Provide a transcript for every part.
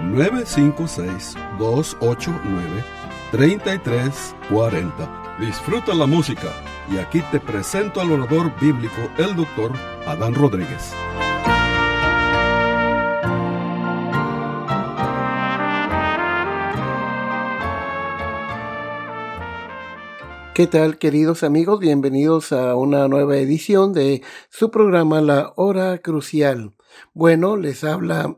956-289-3340. Disfruta la música y aquí te presento al orador bíblico, el doctor Adán Rodríguez. ¿Qué tal queridos amigos? Bienvenidos a una nueva edición de su programa La Hora Crucial. Bueno, les habla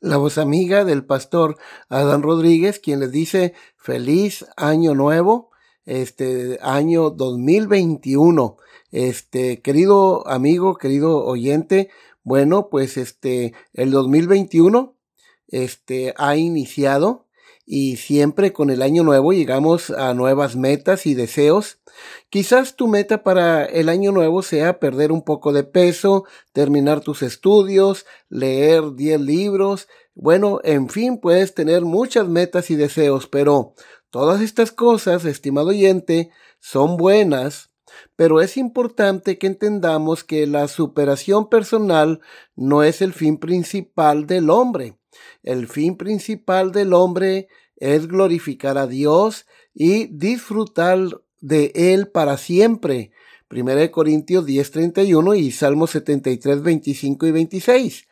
la voz amiga del pastor Adán Rodríguez, quien les dice feliz año nuevo, este año 2021. Este, querido amigo, querido oyente, bueno, pues este, el 2021, este, ha iniciado y siempre con el año nuevo llegamos a nuevas metas y deseos. Quizás tu meta para el año nuevo sea perder un poco de peso, terminar tus estudios, leer 10 libros. Bueno, en fin, puedes tener muchas metas y deseos, pero todas estas cosas, estimado oyente, son buenas, pero es importante que entendamos que la superación personal no es el fin principal del hombre. El fin principal del hombre es glorificar a Dios y disfrutar de Él para siempre. 1 Corintios 10:31 y Salmos 73, 25 y 26.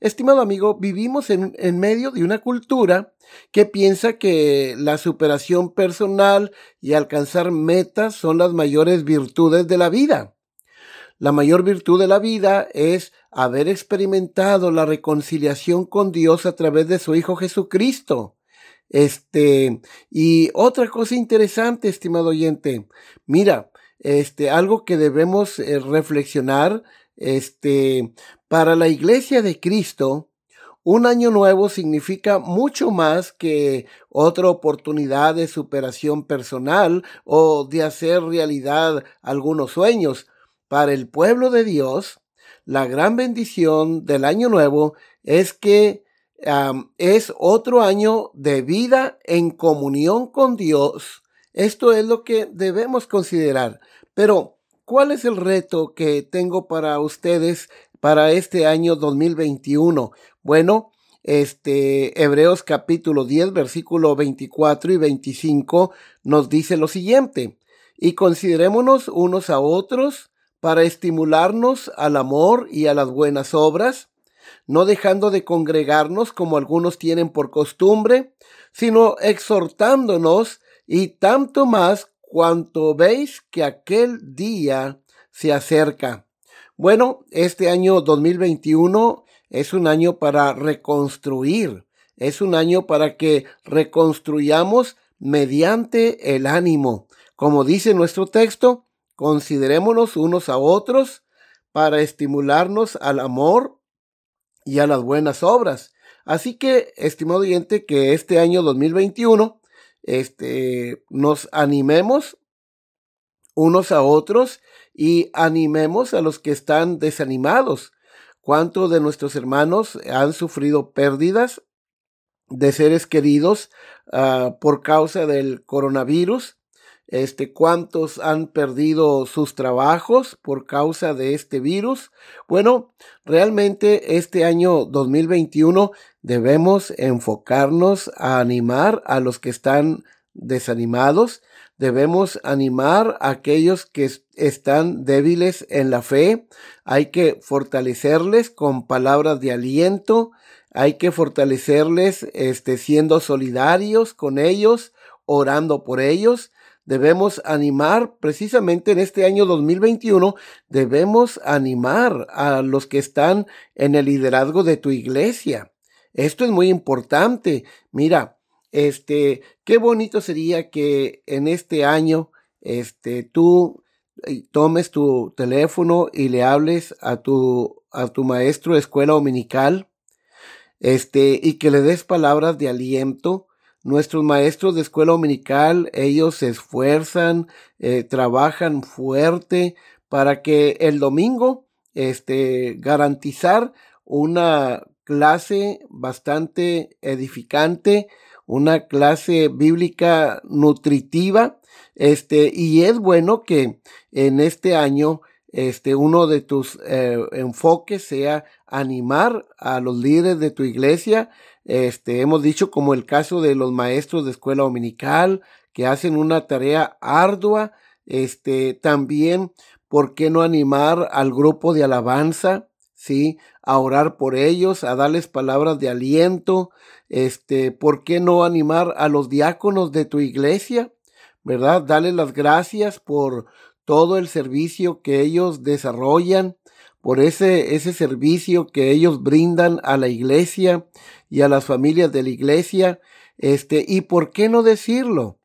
Estimado amigo, vivimos en, en, medio de una cultura que piensa que la superación personal y alcanzar metas son las mayores virtudes de la vida. La mayor virtud de la vida es haber experimentado la reconciliación con Dios a través de su Hijo Jesucristo. Este, y otra cosa interesante, estimado oyente, mira, este, algo que debemos eh, reflexionar, este, para la iglesia de Cristo, un año nuevo significa mucho más que otra oportunidad de superación personal o de hacer realidad algunos sueños. Para el pueblo de Dios, la gran bendición del año nuevo es que es otro año de vida en comunión con Dios. Esto es lo que debemos considerar. Pero, ¿cuál es el reto que tengo para ustedes para este año 2021? Bueno, este Hebreos capítulo 10 versículo 24 y 25 nos dice lo siguiente: Y considerémonos unos a otros para estimularnos al amor y a las buenas obras no dejando de congregarnos como algunos tienen por costumbre, sino exhortándonos y tanto más cuanto veis que aquel día se acerca. Bueno, este año 2021 es un año para reconstruir, es un año para que reconstruyamos mediante el ánimo. Como dice nuestro texto, considerémonos unos a otros para estimularnos al amor y a las buenas obras. Así que, estimado oyente, que este año 2021 este, nos animemos unos a otros y animemos a los que están desanimados. ¿Cuántos de nuestros hermanos han sufrido pérdidas de seres queridos uh, por causa del coronavirus? Este, cuántos han perdido sus trabajos por causa de este virus. Bueno, realmente este año 2021 debemos enfocarnos a animar a los que están desanimados, debemos animar a aquellos que están débiles en la fe, hay que fortalecerles con palabras de aliento, hay que fortalecerles este, siendo solidarios con ellos, orando por ellos, debemos animar precisamente en este año 2021, debemos animar a los que están en el liderazgo de tu iglesia. Esto es muy importante. Mira, este, qué bonito sería que en este año, este, tú eh, tomes tu teléfono y le hables a tu, a tu maestro de escuela dominical, este, y que le des palabras de aliento, nuestros maestros de escuela dominical, ellos se esfuerzan, eh, trabajan fuerte para que el domingo, este, garantizar una clase bastante edificante, una clase bíblica nutritiva, este, y es bueno que en este año, este, uno de tus eh, enfoques sea animar a los líderes de tu iglesia, este, hemos dicho como el caso de los maestros de escuela dominical, que hacen una tarea ardua, este, también, ¿por qué no animar al grupo de alabanza? ¿sí? A orar por ellos, a darles palabras de aliento, este, ¿por qué no animar a los diáconos de tu iglesia? ¿Verdad? Darles las gracias por todo el servicio que ellos desarrollan, por ese, ese servicio que ellos brindan a la iglesia y a las familias de la iglesia. Este, y por qué no decirlo?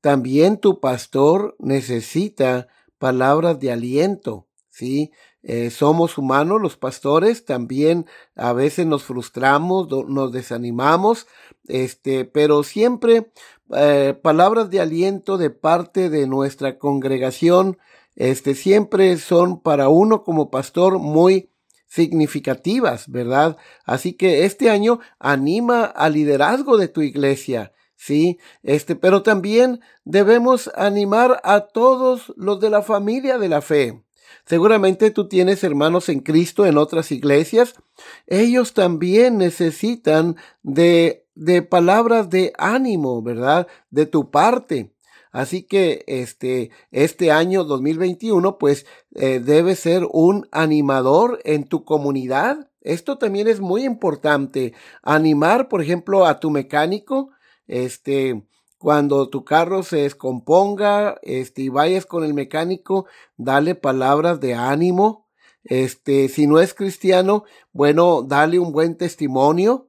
También tu pastor necesita palabras de aliento, ¿sí? Eh, somos humanos, los pastores, también a veces nos frustramos, nos desanimamos, este, pero siempre eh, palabras de aliento de parte de nuestra congregación, este, siempre son para uno como pastor muy significativas, ¿verdad? Así que este año anima al liderazgo de tu iglesia, sí, este, pero también debemos animar a todos los de la familia de la fe. Seguramente tú tienes hermanos en Cristo en otras iglesias. Ellos también necesitan de, de palabras de ánimo, ¿verdad? De tu parte. Así que este, este año 2021, pues eh, debe ser un animador en tu comunidad. Esto también es muy importante. Animar, por ejemplo, a tu mecánico, este, cuando tu carro se descomponga, este, y vayas con el mecánico, dale palabras de ánimo. Este, si no es cristiano, bueno, dale un buen testimonio,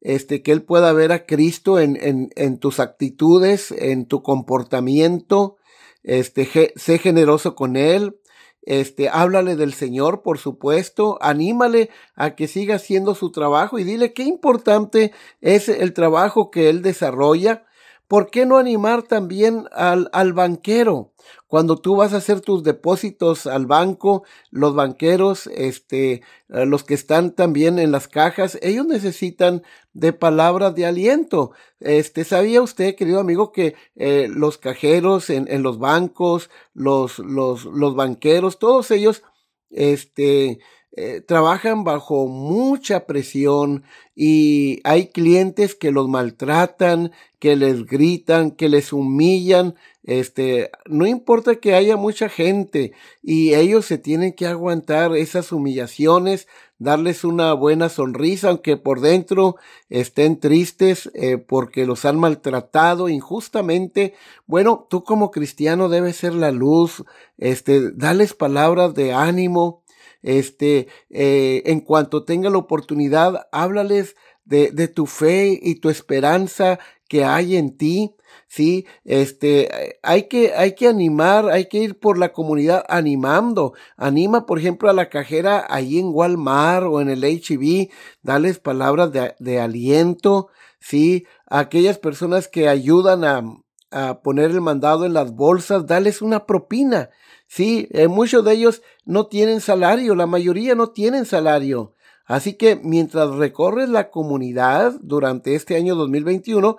este, que él pueda ver a Cristo en, en, en tus actitudes, en tu comportamiento, este, sé generoso con él, este, háblale del Señor, por supuesto, anímale a que siga haciendo su trabajo y dile qué importante es el trabajo que él desarrolla, ¿Por qué no animar también al, al, banquero? Cuando tú vas a hacer tus depósitos al banco, los banqueros, este, eh, los que están también en las cajas, ellos necesitan de palabras de aliento. Este, ¿sabía usted, querido amigo, que eh, los cajeros en, en, los bancos, los, los, los banqueros, todos ellos, este, eh, trabajan bajo mucha presión y hay clientes que los maltratan, que les gritan, que les humillan, este, no importa que haya mucha gente y ellos se tienen que aguantar esas humillaciones, darles una buena sonrisa, aunque por dentro estén tristes eh, porque los han maltratado injustamente. Bueno, tú como cristiano debes ser la luz, este, darles palabras de ánimo, este, eh, en cuanto tenga la oportunidad, háblales de, de, tu fe y tu esperanza que hay en ti. Sí, este, hay que, hay que animar, hay que ir por la comunidad animando. Anima, por ejemplo, a la cajera ahí en Walmart o en el HB, dales palabras de, de aliento, sí, a aquellas personas que ayudan a, a poner el mandado en las bolsas, dales una propina. Sí, eh, muchos de ellos no tienen salario, la mayoría no tienen salario. Así que mientras recorres la comunidad durante este año 2021,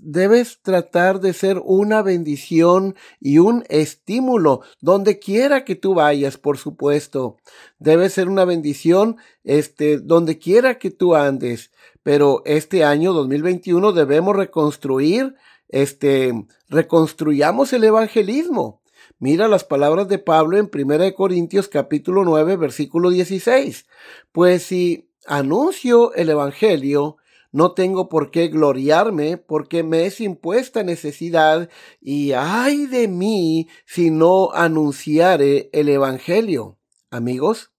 debes tratar de ser una bendición y un estímulo donde quiera que tú vayas, por supuesto. Debe ser una bendición este donde quiera que tú andes. Pero este año 2021 debemos reconstruir este reconstruyamos el evangelismo. Mira las palabras de Pablo en 1 Corintios capítulo 9 versículo 16. Pues si anuncio el Evangelio, no tengo por qué gloriarme porque me es impuesta necesidad y ay de mí si no anunciare el Evangelio. Amigos,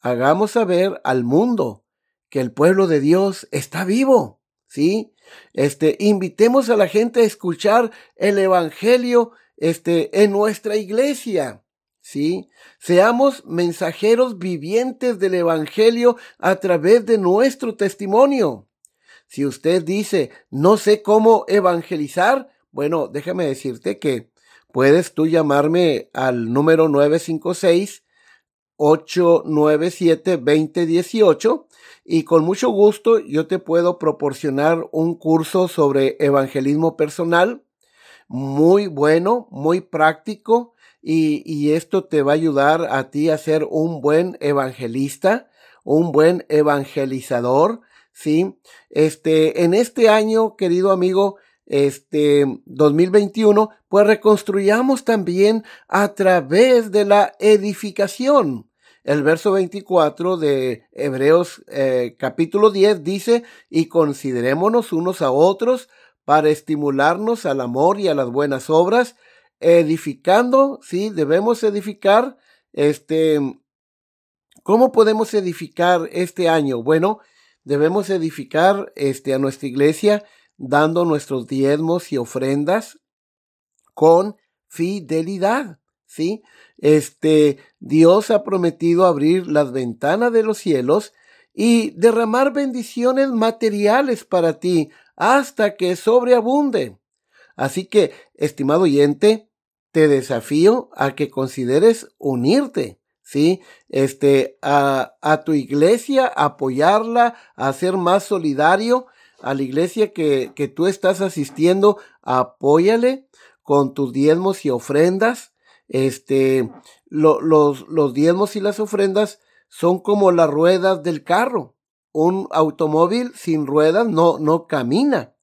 hagamos saber al mundo que el pueblo de Dios está vivo. ¿Sí? Este, invitemos a la gente a escuchar el Evangelio este, en nuestra iglesia. ¿Sí? Seamos mensajeros vivientes del Evangelio a través de nuestro testimonio. Si usted dice, no sé cómo evangelizar, bueno, déjame decirte que puedes tú llamarme al número 956 897 2018 y con mucho gusto yo te puedo proporcionar un curso sobre evangelismo personal muy bueno, muy práctico y, y, esto te va a ayudar a ti a ser un buen evangelista, un buen evangelizador, ¿sí? Este, en este año, querido amigo, este 2021, pues reconstruyamos también a través de la edificación. El verso 24 de Hebreos eh, capítulo 10 dice, y considerémonos unos a otros para estimularnos al amor y a las buenas obras, edificando, sí, debemos edificar, este, ¿cómo podemos edificar este año? Bueno, debemos edificar, este, a nuestra iglesia, dando nuestros diezmos y ofrendas con fidelidad, ¿sí? Este, Dios ha prometido abrir las ventanas de los cielos y derramar bendiciones materiales para ti hasta que sobreabunde. Así que, estimado oyente, te desafío a que consideres unirte, ¿sí? Este, a, a tu iglesia, apoyarla, a ser más solidario, a la iglesia que, que tú estás asistiendo, apóyale con tus diezmos y ofrendas, este, los, los diezmos y las ofrendas son como las ruedas del carro. Un automóvil sin ruedas no, no camina.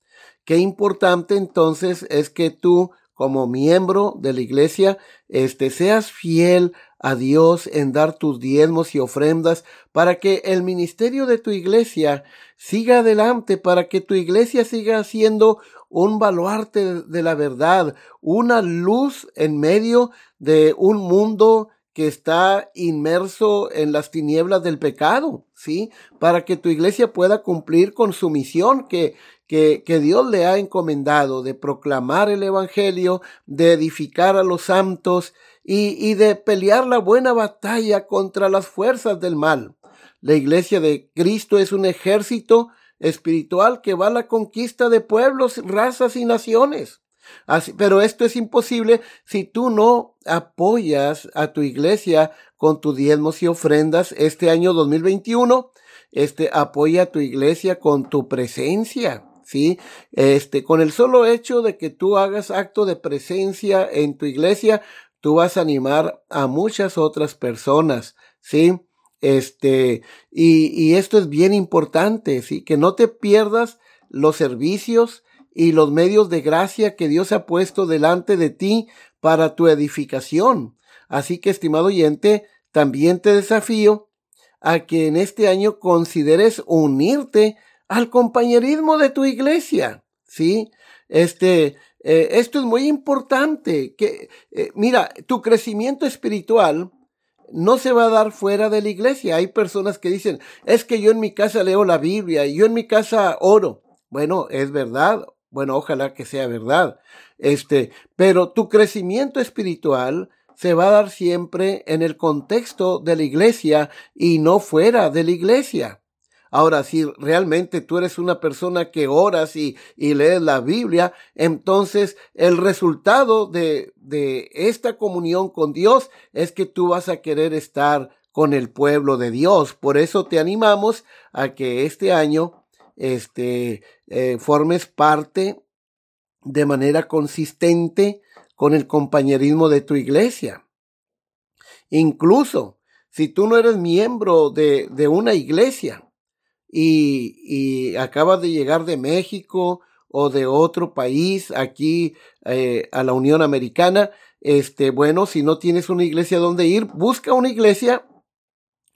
Qué importante entonces es que tú, como miembro de la iglesia, este, seas fiel a Dios en dar tus diezmos y ofrendas para que el ministerio de tu iglesia siga adelante, para que tu iglesia siga siendo un baluarte de la verdad, una luz en medio de un mundo que está inmerso en las tinieblas del pecado, ¿sí? Para que tu iglesia pueda cumplir con su misión que, que, que, Dios le ha encomendado de proclamar el Evangelio, de edificar a los santos y, y de pelear la buena batalla contra las fuerzas del mal. La iglesia de Cristo es un ejército espiritual que va a la conquista de pueblos, razas y naciones. Así, pero esto es imposible si tú no apoyas a tu iglesia con tus diezmos y ofrendas este año 2021. Este apoya a tu iglesia con tu presencia, ¿sí? Este, con el solo hecho de que tú hagas acto de presencia en tu iglesia, tú vas a animar a muchas otras personas, ¿sí? Este, y, y esto es bien importante, ¿sí? Que no te pierdas los servicios y los medios de gracia que Dios ha puesto delante de ti para tu edificación. Así que, estimado oyente, también te desafío a que en este año consideres unirte al compañerismo de tu iglesia. ¿Sí? Este, eh, esto es muy importante. Que, eh, mira, tu crecimiento espiritual no se va a dar fuera de la iglesia. Hay personas que dicen, es que yo en mi casa leo la Biblia y yo en mi casa oro. Bueno, es verdad. Bueno, ojalá que sea verdad. Este, pero tu crecimiento espiritual se va a dar siempre en el contexto de la iglesia y no fuera de la iglesia. Ahora, si realmente tú eres una persona que oras y, lees la Biblia, entonces el resultado de esta comunión con Dios es que tú vas a querer estar con el pueblo de Dios. Por eso te animamos a que este año este, eh, formes parte de manera consistente con el compañerismo de tu iglesia. Incluso si tú no eres miembro de, de una iglesia, y, y acabas de llegar de México o de otro país aquí eh, a la Unión Americana, este, bueno, si no tienes una iglesia donde ir, busca una iglesia,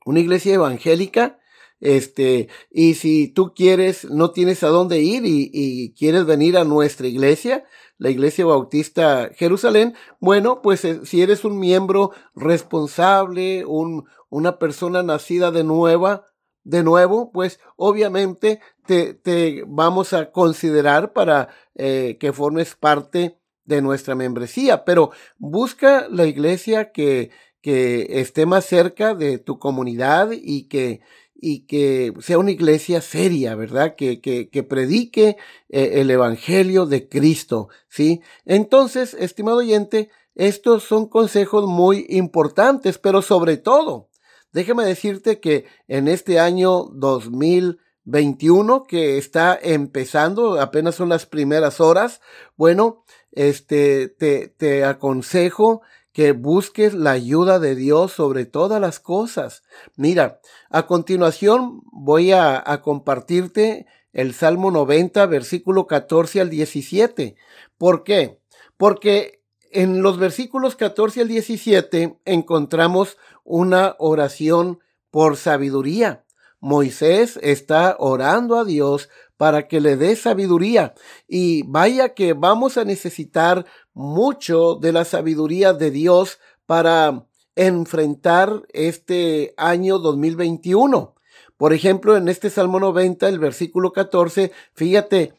una iglesia evangélica, este, y si tú quieres, no tienes a dónde ir y, y quieres venir a nuestra iglesia, la Iglesia Bautista Jerusalén, bueno, pues eh, si eres un miembro responsable, un, una persona nacida de nueva, de nuevo, pues obviamente te, te vamos a considerar para eh, que formes parte de nuestra membresía, pero busca la iglesia que, que esté más cerca de tu comunidad y que, y que sea una iglesia seria, ¿verdad? Que, que, que predique eh, el Evangelio de Cristo, ¿sí? Entonces, estimado oyente, estos son consejos muy importantes, pero sobre todo, déjame decirte que en este año 2021 que está empezando, apenas son las primeras horas, bueno, este, te, te aconsejo que busques la ayuda de Dios sobre todas las cosas. Mira, a continuación voy a, compartirte el Salmo 90, versículo 14 al 17. ¿Por qué? Porque en los versículos 14 al 17 encontramos una oración por sabiduría. Moisés está orando a Dios para que le dé sabiduría. Y vaya que vamos a necesitar mucho de la sabiduría de Dios para enfrentar este año 2021. Por ejemplo, en este Salmo 90, el versículo 14, fíjate,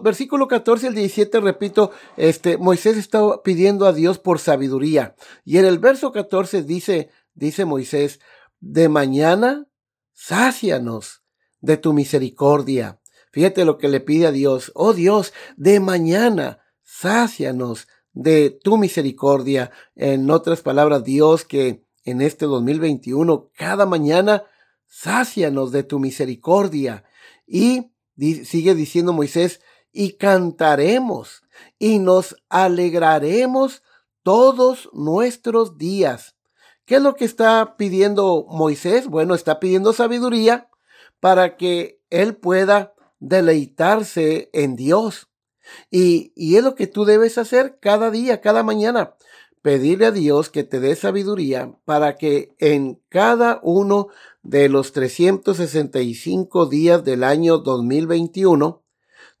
versículo 14 al 17, repito, este, Moisés estaba pidiendo a Dios por sabiduría. Y en el verso 14 dice, dice Moisés, de mañana, sácianos de tu misericordia. Fíjate lo que le pide a Dios. Oh Dios, de mañana, sácianos de tu misericordia. En otras palabras, Dios, que en este 2021, cada mañana, sácianos de tu misericordia. Y sigue diciendo Moisés, y cantaremos y nos alegraremos todos nuestros días. ¿Qué es lo que está pidiendo Moisés? Bueno, está pidiendo sabiduría para que él pueda deleitarse en Dios. Y, y es lo que tú debes hacer cada día, cada mañana pedirle a Dios que te dé sabiduría para que en cada uno de los 365 días del año 2021,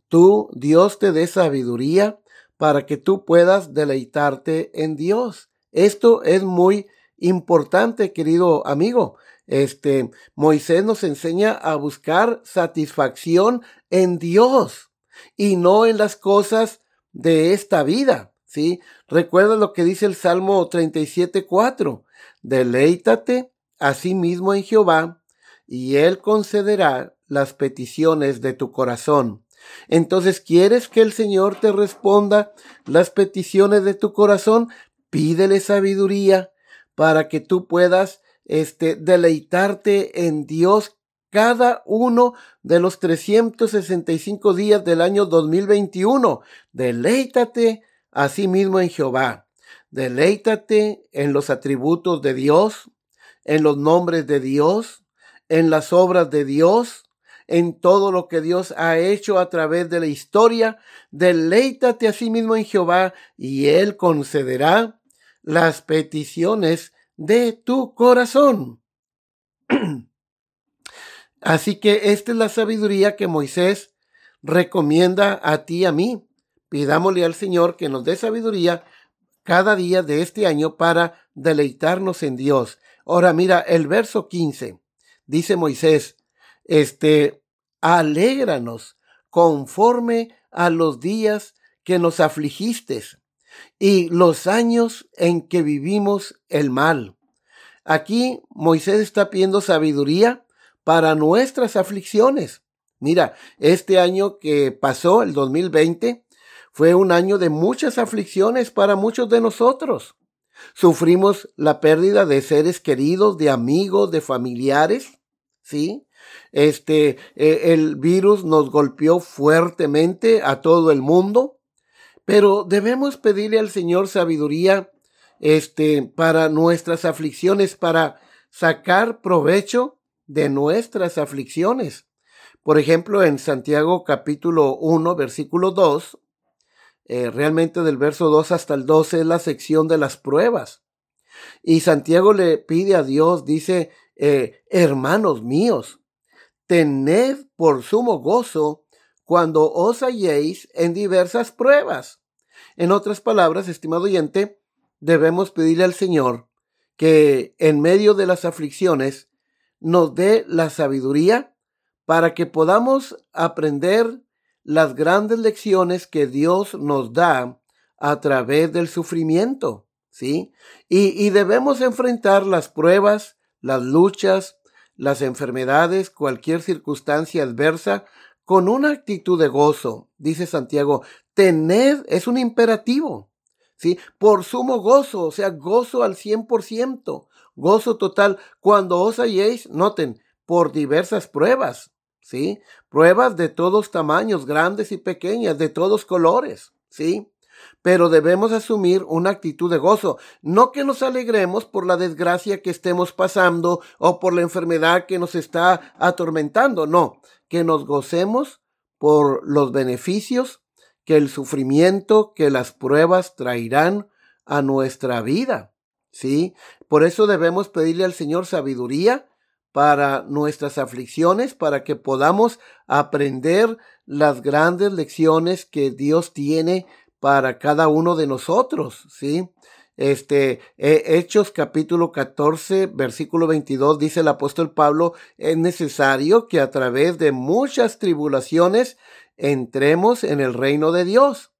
tú, Dios te dé sabiduría para que tú puedas deleitarte en Dios. Esto es muy importante, querido amigo. Este, Moisés nos enseña a buscar satisfacción en Dios y no en las cosas de esta vida. ¿sí? Recuerda lo que dice el Salmo 37.4. Deleítate a sí mismo en Jehová, y él concederá las peticiones de tu corazón. Entonces, ¿quieres que el Señor te responda las peticiones de tu corazón? Pídele sabiduría para que tú puedas este, deleitarte en Dios cada uno de los 365 días del año 2021. Deleítate Asimismo en Jehová. Deleítate en los atributos de Dios, en los nombres de Dios, en las obras de Dios, en todo lo que Dios ha hecho a través de la historia. Deleítate a sí mismo en Jehová y Él concederá las peticiones de tu corazón. Así que esta es la sabiduría que Moisés recomienda a ti y a mí. Pidámosle al Señor que nos dé sabiduría cada día de este año para deleitarnos en Dios. Ahora mira, el verso 15, dice Moisés, este, alégranos conforme a los días que nos afligiste y los años en que vivimos el mal. Aquí Moisés está pidiendo sabiduría para nuestras aflicciones. Mira, este año que pasó, el 2020, fue un año de muchas aflicciones para muchos de nosotros. Sufrimos la pérdida de seres queridos, de amigos, de familiares, ¿sí? Este, e, el virus nos golpeó fuertemente a todo el mundo, pero debemos pedirle al Señor sabiduría, este, para nuestras aflicciones, para sacar provecho de nuestras aflicciones. Por ejemplo, en Santiago capítulo 1, versículo 2, eh, realmente del verso 2 hasta el 12 es la sección de las pruebas. Y Santiago le pide a Dios, dice, eh, hermanos míos, tened por sumo gozo cuando os halléis en diversas pruebas. En otras palabras, estimado oyente, debemos pedirle al Señor que en medio de las aflicciones nos dé la sabiduría para que podamos aprender las grandes lecciones que Dios nos da a través del sufrimiento, ¿sí? Y, y debemos enfrentar las pruebas, las luchas, las enfermedades, cualquier circunstancia adversa, con una actitud de gozo. Dice Santiago, tened es un imperativo. ¿Sí? Por sumo gozo, o sea, gozo al 100%, gozo total. Cuando os halléis, noten, por diversas pruebas, ¿sí? Pruebas de todos tamaños, grandes y pequeñas, de todos colores, ¿sí? Pero debemos asumir una actitud de gozo, no que nos alegremos por la desgracia que estemos pasando o por la enfermedad que nos está atormentando, no, que nos gocemos por los beneficios que el sufrimiento, que las pruebas traerán a nuestra vida. ¿Sí? Por eso debemos pedirle al Señor sabiduría para nuestras aflicciones, para que podamos aprender las grandes lecciones que Dios tiene para cada uno de nosotros, ¿sí? Este, Hechos capítulo 14, versículo 22, dice el apóstol Pablo, es necesario que a través de muchas tribulaciones entremos en el reino de Dios.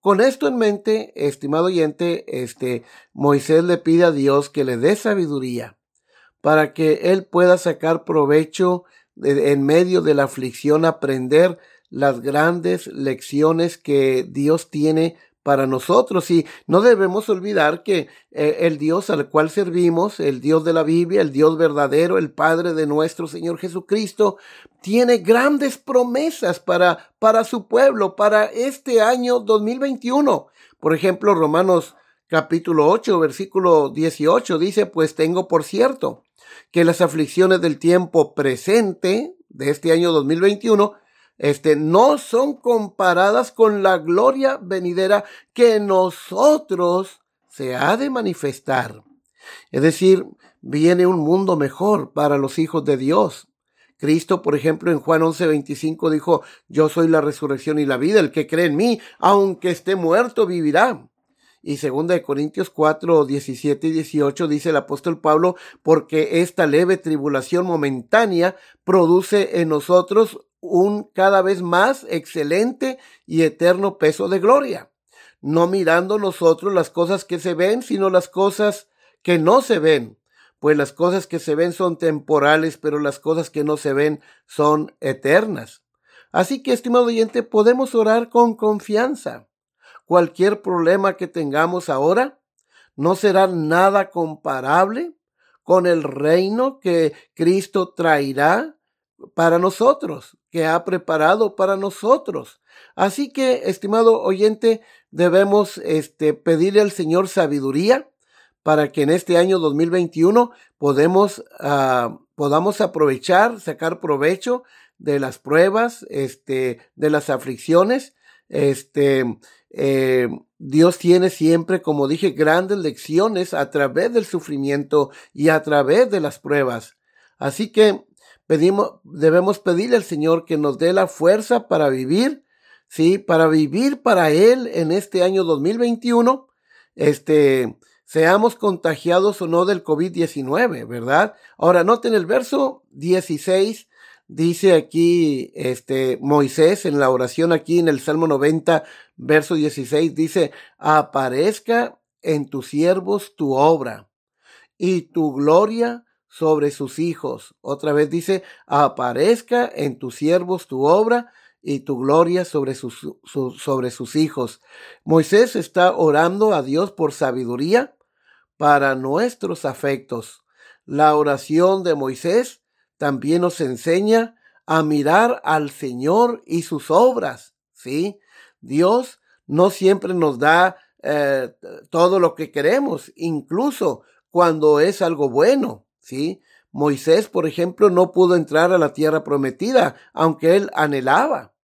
Con esto en mente, estimado oyente, este, Moisés le pide a Dios que le dé sabiduría para que él pueda sacar provecho en medio de la aflicción, aprender las grandes lecciones que Dios tiene para nosotros. Y no debemos olvidar que eh, el Dios al cual servimos, el Dios de la Biblia, el Dios verdadero, el Padre de nuestro Señor Jesucristo, tiene grandes promesas para, para su pueblo, para este año 2021. Por ejemplo, Romanos capítulo 8, versículo 18 dice, pues tengo por cierto que las aflicciones del tiempo presente de este año 2021 este, no son comparadas con la gloria venidera que nosotros se ha de manifestar. Es decir, viene un mundo mejor para los hijos de Dios. Cristo, por ejemplo, en Juan 11:25 dijo, yo soy la resurrección y la vida, el que cree en mí, aunque esté muerto, vivirá. Y segunda de Corintios 4, 17 y 18 dice el apóstol Pablo, porque esta leve tribulación momentánea produce en nosotros un cada vez más excelente y eterno peso de gloria, no mirando nosotros las cosas que se ven, sino las cosas que no se ven, pues las cosas que se ven son temporales, pero las cosas que no se ven son eternas. Así que, estimado oyente, podemos orar con confianza. Cualquier problema que tengamos ahora no será nada comparable con el reino que Cristo traerá para nosotros, que ha preparado para nosotros. Así que, estimado oyente, debemos este, pedirle al Señor sabiduría para que en este año 2021 podemos, uh, podamos aprovechar, sacar provecho de las pruebas, este, de las aflicciones. Este, eh, Dios tiene siempre, como dije, grandes lecciones a través del sufrimiento y a través de las pruebas. Así que Pedimos, debemos pedirle al Señor que nos dé la fuerza para vivir, sí, para vivir para Él en este año 2021, este, seamos contagiados o no del COVID-19, ¿verdad? Ahora, noten el verso 16, dice aquí, este, Moisés en la oración aquí en el Salmo 90, verso 16, dice, aparezca en tus siervos tu obra y tu gloria sobre sus hijos. Otra vez dice, aparezca en tus siervos tu obra y tu gloria sobre sus, sobre sus hijos. Moisés está orando a Dios por sabiduría para nuestros afectos. La oración de Moisés también nos enseña a mirar al Señor y sus obras. ¿sí? Dios no siempre nos da eh, todo lo que queremos, incluso cuando es algo bueno. ¿Sí? Moisés, por ejemplo, no pudo entrar a la tierra prometida, aunque él anhelaba.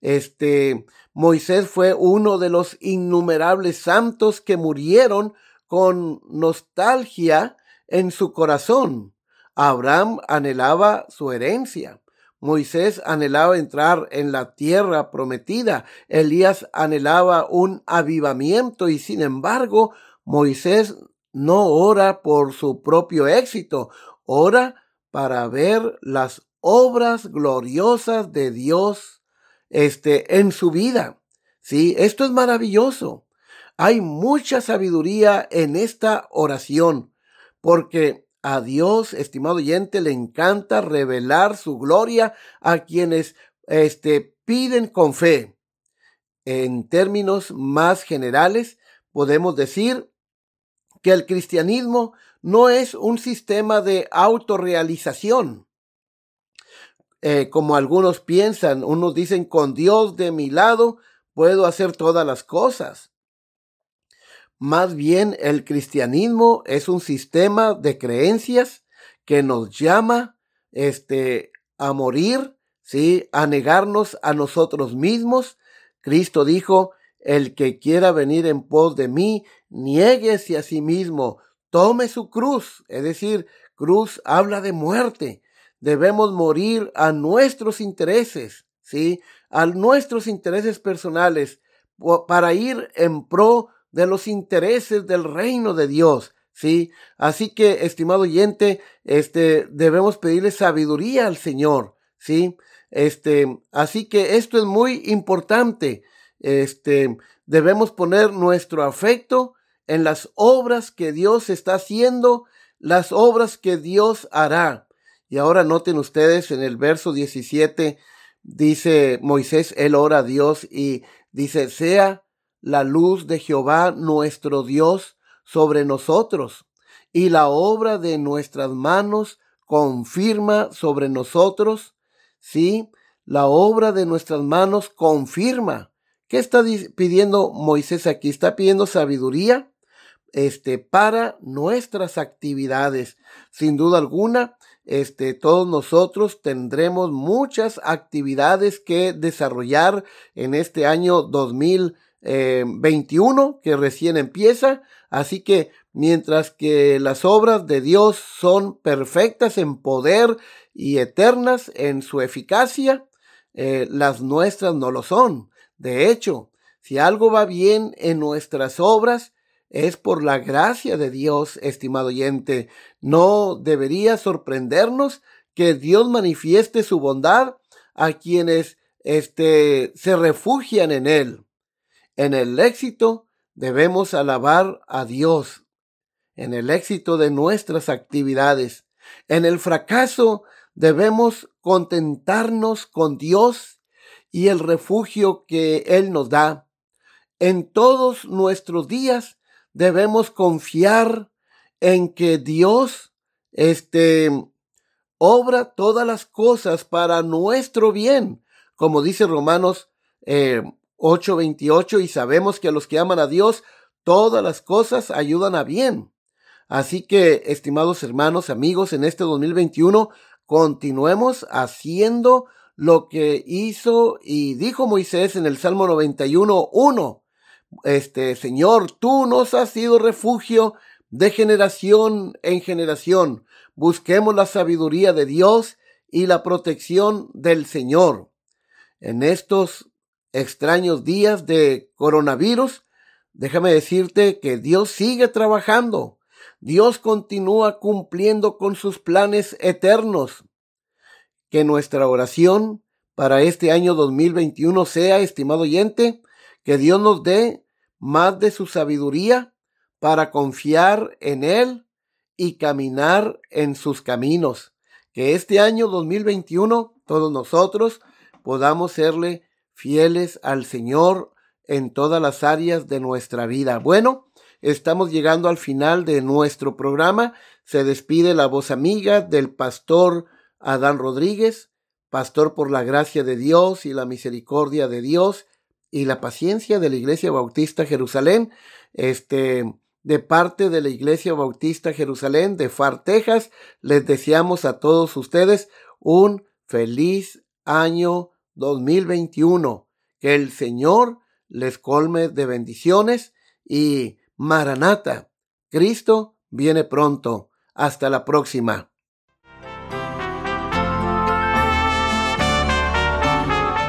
Este, Moisés fue uno de los innumerables santos que murieron con nostalgia en su corazón. Abraham anhelaba su herencia. Moisés anhelaba entrar en la tierra prometida. Elías anhelaba un avivamiento y sin embargo Moisés no ora por su propio éxito, ora para ver las obras gloriosas de Dios este, en su vida. Sí, esto es maravilloso. Hay mucha sabiduría en esta oración, porque A Dios, estimado oyente, le encanta revelar su gloria a quienes este, piden con fe. En términos más generales, podemos decir que el cristianismo no es un sistema de autorrealización. Eh, como algunos piensan, unos dicen, con Dios de mi lado, puedo hacer todas las cosas. Más bien, el cristianismo es un sistema de creencias que nos llama este, a morir, ¿sí? a negarnos a nosotros mismos. Cristo dijo, el que quiera venir en pos de mí, niéguese a sí mismo, tome su cruz. Es decir, cruz habla de muerte. Debemos morir a nuestros intereses, ¿sí? A nuestros intereses personales para ir en pro de los intereses del reino de Dios. ¿sí? Así que, estimado oyente, este, debemos pedirle sabiduría al Señor, ¿sí? Este, así que esto es muy importante. Este, debemos poner nuestro afecto en las obras que Dios está haciendo, las obras que Dios hará. Y ahora noten ustedes en el verso 17, dice Moisés, él ora a Dios y dice, sea la luz de Jehová nuestro Dios sobre nosotros y la obra de nuestras manos confirma sobre nosotros. Sí, la obra de nuestras manos confirma. ¿Qué está pidiendo Moisés aquí? Está pidiendo sabiduría este, para nuestras actividades. Sin duda alguna, este, todos nosotros tendremos muchas actividades que desarrollar en este año 2021 que recién empieza. Así que mientras que las obras de Dios son perfectas en poder y eternas en su eficacia, eh, las nuestras no lo son. De hecho, si algo va bien en nuestras obras, es por la gracia de Dios, estimado oyente. No debería sorprendernos que Dios manifieste su bondad a quienes este, se refugian en Él. En el éxito debemos alabar a Dios, en el éxito de nuestras actividades. En el fracaso debemos contentarnos con Dios y el refugio que Él nos da. En todos nuestros días debemos confiar en que Dios este, obra todas las cosas para nuestro bien, como dice Romanos eh, 8:28, y sabemos que a los que aman a Dios, todas las cosas ayudan a bien. Así que, estimados hermanos, amigos, en este 2021, continuemos haciendo lo que hizo y dijo Moisés en el Salmo 91, 1. Este, Señor, tú nos has sido refugio de generación en generación. Busquemos la sabiduría de Dios y la protección del Señor. En estos extraños días de coronavirus, déjame decirte que Dios sigue trabajando. Dios continúa cumpliendo con sus planes eternos que nuestra oración para este año 2021 sea, estimado oyente, que Dios nos dé más de su sabiduría para confiar en Él y caminar en sus caminos. Que este año 2021 todos nosotros podamos serle fieles al Señor en todas las áreas de nuestra vida. Bueno, estamos llegando al final de nuestro programa. Se despide la voz amiga del pastor Adán Rodríguez, pastor por la gracia de Dios y la misericordia de Dios y la paciencia de la Iglesia Bautista Jerusalén, este, de parte de la Iglesia Bautista Jerusalén de Far, Texas, les deseamos a todos ustedes un feliz año 2021. Que el Señor les colme de bendiciones y Maranata, Cristo viene pronto. Hasta la próxima.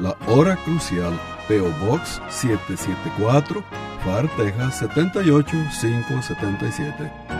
la hora crucial PO Box 774, FAR, Texas 78577.